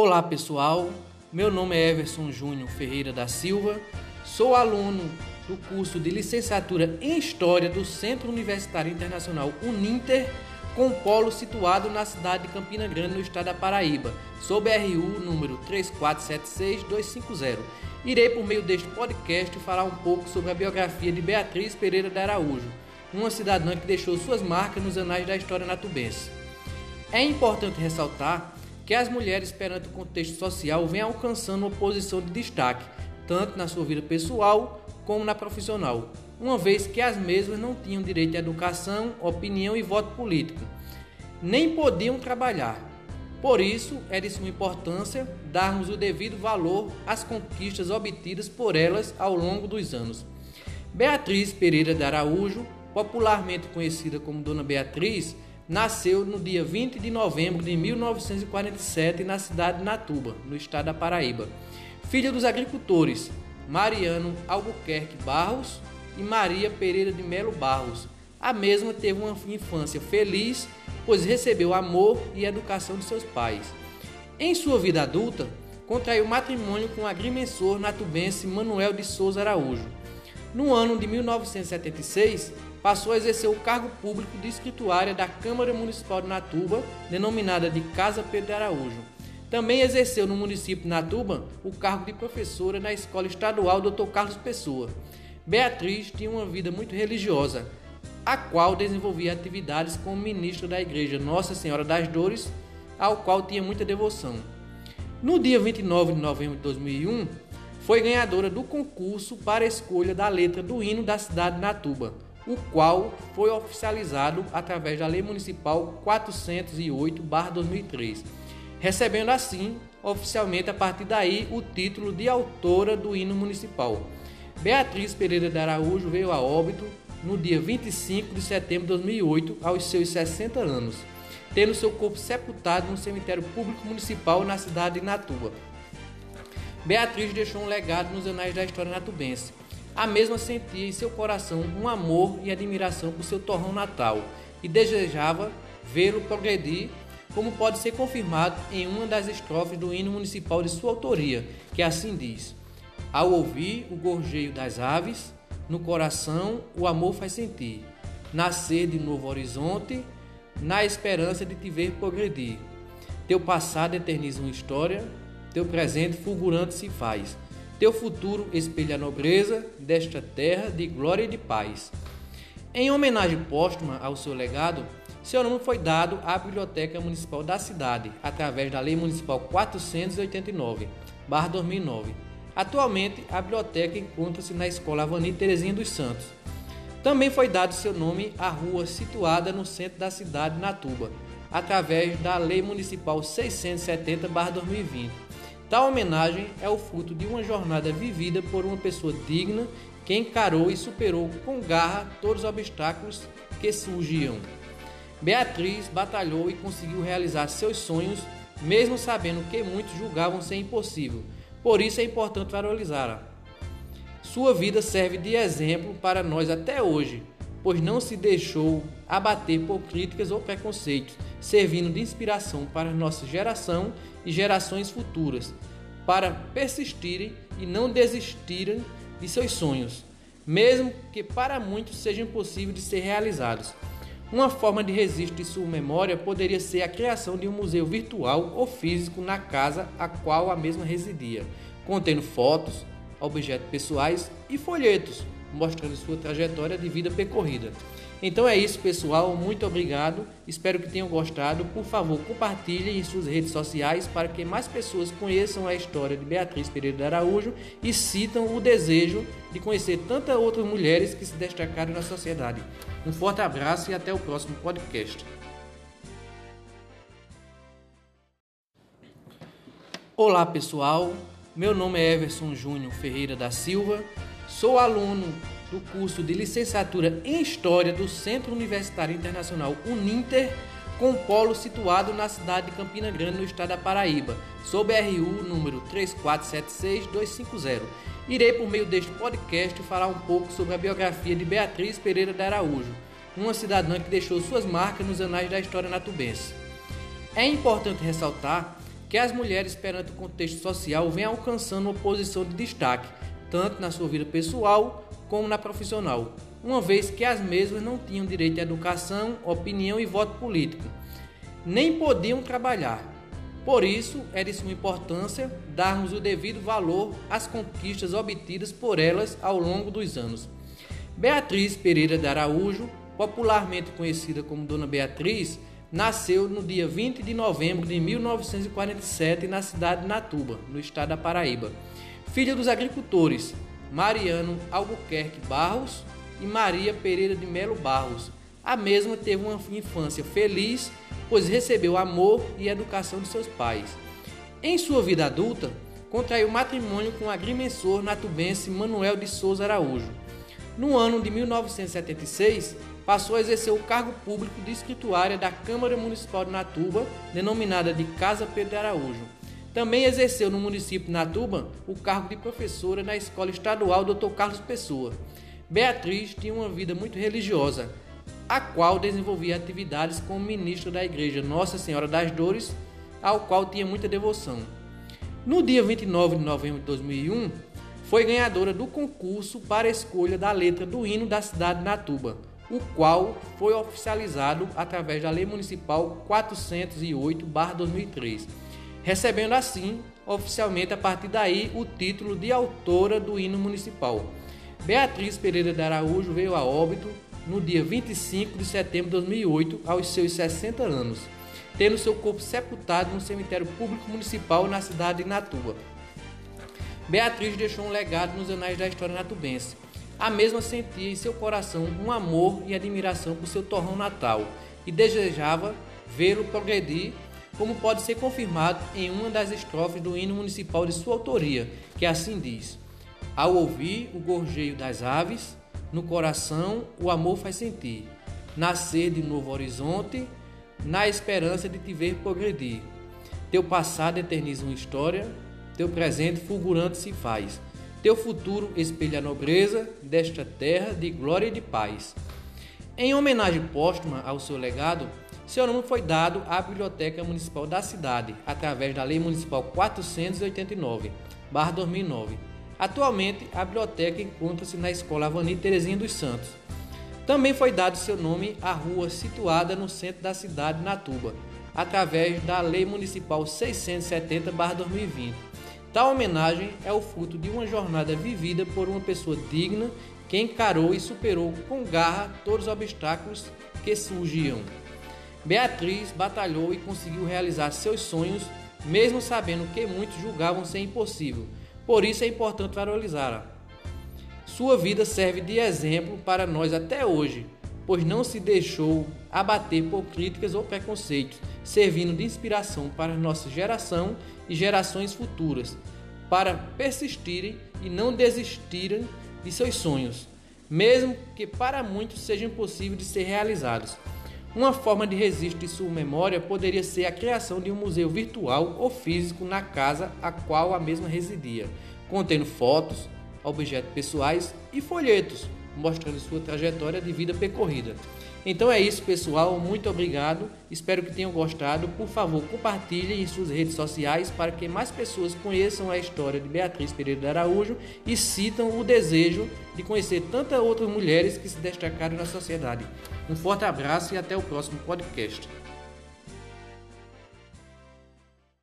Olá pessoal, meu nome é Everson Júnior Ferreira da Silva, sou aluno do curso de licenciatura em História do Centro Universitário Internacional Uninter, com polo situado na cidade de Campina Grande, no estado da Paraíba, sob RU número 3476250. Irei, por meio deste podcast, falar um pouco sobre a biografia de Beatriz Pereira de Araújo, uma cidadã que deixou suas marcas nos anais da história natubense. É importante ressaltar que as mulheres, perante o contexto social, vêm alcançando uma posição de destaque, tanto na sua vida pessoal como na profissional, uma vez que as mesmas não tinham direito à educação, opinião e voto político, nem podiam trabalhar. Por isso, é de suma importância darmos o devido valor às conquistas obtidas por elas ao longo dos anos. Beatriz Pereira de Araújo, popularmente conhecida como Dona Beatriz, nasceu no dia 20 de novembro de 1947 na cidade de Natuba, no estado da Paraíba. Filha dos agricultores Mariano Albuquerque Barros e Maria Pereira de Melo Barros. A mesma teve uma infância feliz, pois recebeu amor e educação de seus pais. Em sua vida adulta, contraiu matrimônio com o agrimensor natubense Manuel de Souza Araújo. No ano de 1976, passou a exercer o cargo público de escrituária da Câmara Municipal de Natuba, denominada de Casa Pedro Araújo. Também exerceu no município de Natuba o cargo de professora na Escola Estadual Dr. Carlos Pessoa. Beatriz tinha uma vida muito religiosa, a qual desenvolvia atividades como ministra da Igreja Nossa Senhora das Dores, ao qual tinha muita devoção. No dia 29 de novembro de 2001, foi ganhadora do concurso para escolha da letra do hino da cidade de Natuba o qual foi oficializado através da Lei Municipal 408/2003, recebendo assim oficialmente a partir daí o título de autora do hino municipal. Beatriz Pereira de Araújo veio a óbito no dia 25 de setembro de 2008, aos seus 60 anos, tendo seu corpo sepultado no cemitério público municipal na cidade de Natuba. Beatriz deixou um legado nos anais da história natubense a mesma sentia em seu coração um amor e admiração por seu torrão natal e desejava vê-lo progredir, como pode ser confirmado em uma das estrofes do hino municipal de sua autoria, que assim diz: Ao ouvir o gorjeio das aves, no coração o amor faz sentir, nascer de novo horizonte, na esperança de te ver progredir. Teu passado eterniza uma história, teu presente fulgurante se faz teu futuro espelha a nobreza desta terra de glória e de paz. Em homenagem póstuma ao seu legado, seu nome foi dado à Biblioteca Municipal da cidade, através da Lei Municipal 489-2009. Atualmente, a biblioteca encontra-se na Escola Avani Terezinha dos Santos. Também foi dado seu nome à rua situada no centro da cidade de Natuba, através da Lei Municipal 670-2020 Tal homenagem é o fruto de uma jornada vivida por uma pessoa digna que encarou e superou com garra todos os obstáculos que surgiam. Beatriz batalhou e conseguiu realizar seus sonhos, mesmo sabendo que muitos julgavam ser impossível. Por isso é importante valorizá-la. Sua vida serve de exemplo para nós até hoje, pois não se deixou abater por críticas ou preconceitos, servindo de inspiração para nossa geração e gerações futuras, para persistirem e não desistirem de seus sonhos, mesmo que para muitos sejam impossíveis de ser realizados. Uma forma de registro de sua memória poderia ser a criação de um museu virtual ou físico na casa a qual a mesma residia, contendo fotos, objetos pessoais e folhetos mostrando sua trajetória de vida percorrida. Então é isso, pessoal. Muito obrigado. Espero que tenham gostado. Por favor, compartilhem em suas redes sociais para que mais pessoas conheçam a história de Beatriz Pereira de Araújo e citam o desejo de conhecer tantas outras mulheres que se destacaram na sociedade. Um forte abraço e até o próximo podcast. Olá, pessoal. Meu nome é Everson Júnior Ferreira da Silva. Sou aluno do curso de licenciatura em História do Centro Universitário Internacional Uninter, com polo situado na cidade de Campina Grande, no estado da Paraíba, sob RU número 3476250. Irei, por meio deste podcast, falar um pouco sobre a biografia de Beatriz Pereira de Araújo, uma cidadã que deixou suas marcas nos anais da história natubense. É importante ressaltar que as mulheres, perante o contexto social, vêm alcançando uma posição de destaque, tanto na sua vida pessoal como na profissional, uma vez que as mesmas não tinham direito à educação, opinião e voto político, nem podiam trabalhar. Por isso, é de suma importância darmos o devido valor às conquistas obtidas por elas ao longo dos anos. Beatriz Pereira de Araújo, popularmente conhecida como Dona Beatriz, nasceu no dia 20 de novembro de 1947 na cidade de Natuba, no estado da Paraíba. Filha dos agricultores Mariano Albuquerque Barros e Maria Pereira de Melo Barros. A mesma teve uma infância feliz, pois recebeu amor e educação de seus pais. Em sua vida adulta, contraiu matrimônio com o agrimensor natubense Manuel de Souza Araújo. No ano de 1976, passou a exercer o cargo público de escrituária da Câmara Municipal de Natuba, denominada de Casa Pedro Araújo. Também exerceu no município de Natuba o cargo de professora na Escola Estadual Dr. Carlos Pessoa. Beatriz tinha uma vida muito religiosa, a qual desenvolvia atividades como ministra da Igreja Nossa Senhora das Dores, ao qual tinha muita devoção. No dia 29 de novembro de 2001, foi ganhadora do concurso para escolha da letra do hino da cidade de Natuba, o qual foi oficializado através da Lei Municipal 408/2003, recebendo assim oficialmente a partir daí o título de autora do hino municipal. Beatriz Pereira de Araújo veio a óbito no dia 25 de setembro de 2008, aos seus 60 anos, tendo seu corpo sepultado no cemitério público municipal na cidade de Natua. Beatriz deixou um legado nos anais da história natubense a mesma sentia em seu coração um amor e admiração por seu torrão natal e desejava vê-lo progredir, como pode ser confirmado em uma das estrofes do hino municipal de sua autoria, que assim diz: Ao ouvir o gorjeio das aves, no coração o amor faz sentir, nascer de novo horizonte, na esperança de te ver progredir. Teu passado eterniza uma história, teu presente fulgurante se faz. Teu futuro espelha a nobreza desta terra de glória e de paz. Em homenagem póstuma ao seu legado, seu nome foi dado à Biblioteca Municipal da cidade, através da Lei Municipal 489-2009. Atualmente, a biblioteca encontra-se na Escola Avani Terezinha dos Santos. Também foi dado seu nome à rua situada no centro da cidade de Natuba, através da Lei Municipal 670-2020 Tal homenagem é o fruto de uma jornada vivida por uma pessoa digna que encarou e superou com garra todos os obstáculos que surgiam. Beatriz batalhou e conseguiu realizar seus sonhos, mesmo sabendo que muitos julgavam ser impossível. Por isso é importante valorizá-la. Sua vida serve de exemplo para nós até hoje, pois não se deixou abater por críticas ou preconceitos, servindo de inspiração para nossa geração e gerações futuras, para persistirem e não desistirem de seus sonhos, mesmo que para muitos sejam impossíveis de ser realizados. Uma forma de registro de sua memória poderia ser a criação de um museu virtual ou físico na casa a qual a mesma residia, contendo fotos, objetos pessoais e folhetos mostrando sua trajetória de vida percorrida. Então é isso, pessoal. Muito obrigado. Espero que tenham gostado. Por favor, compartilhem em suas redes sociais para que mais pessoas conheçam a história de Beatriz Pereira de Araújo e citam o desejo de conhecer tantas outras mulheres que se destacaram na sociedade. Um forte abraço e até o próximo podcast.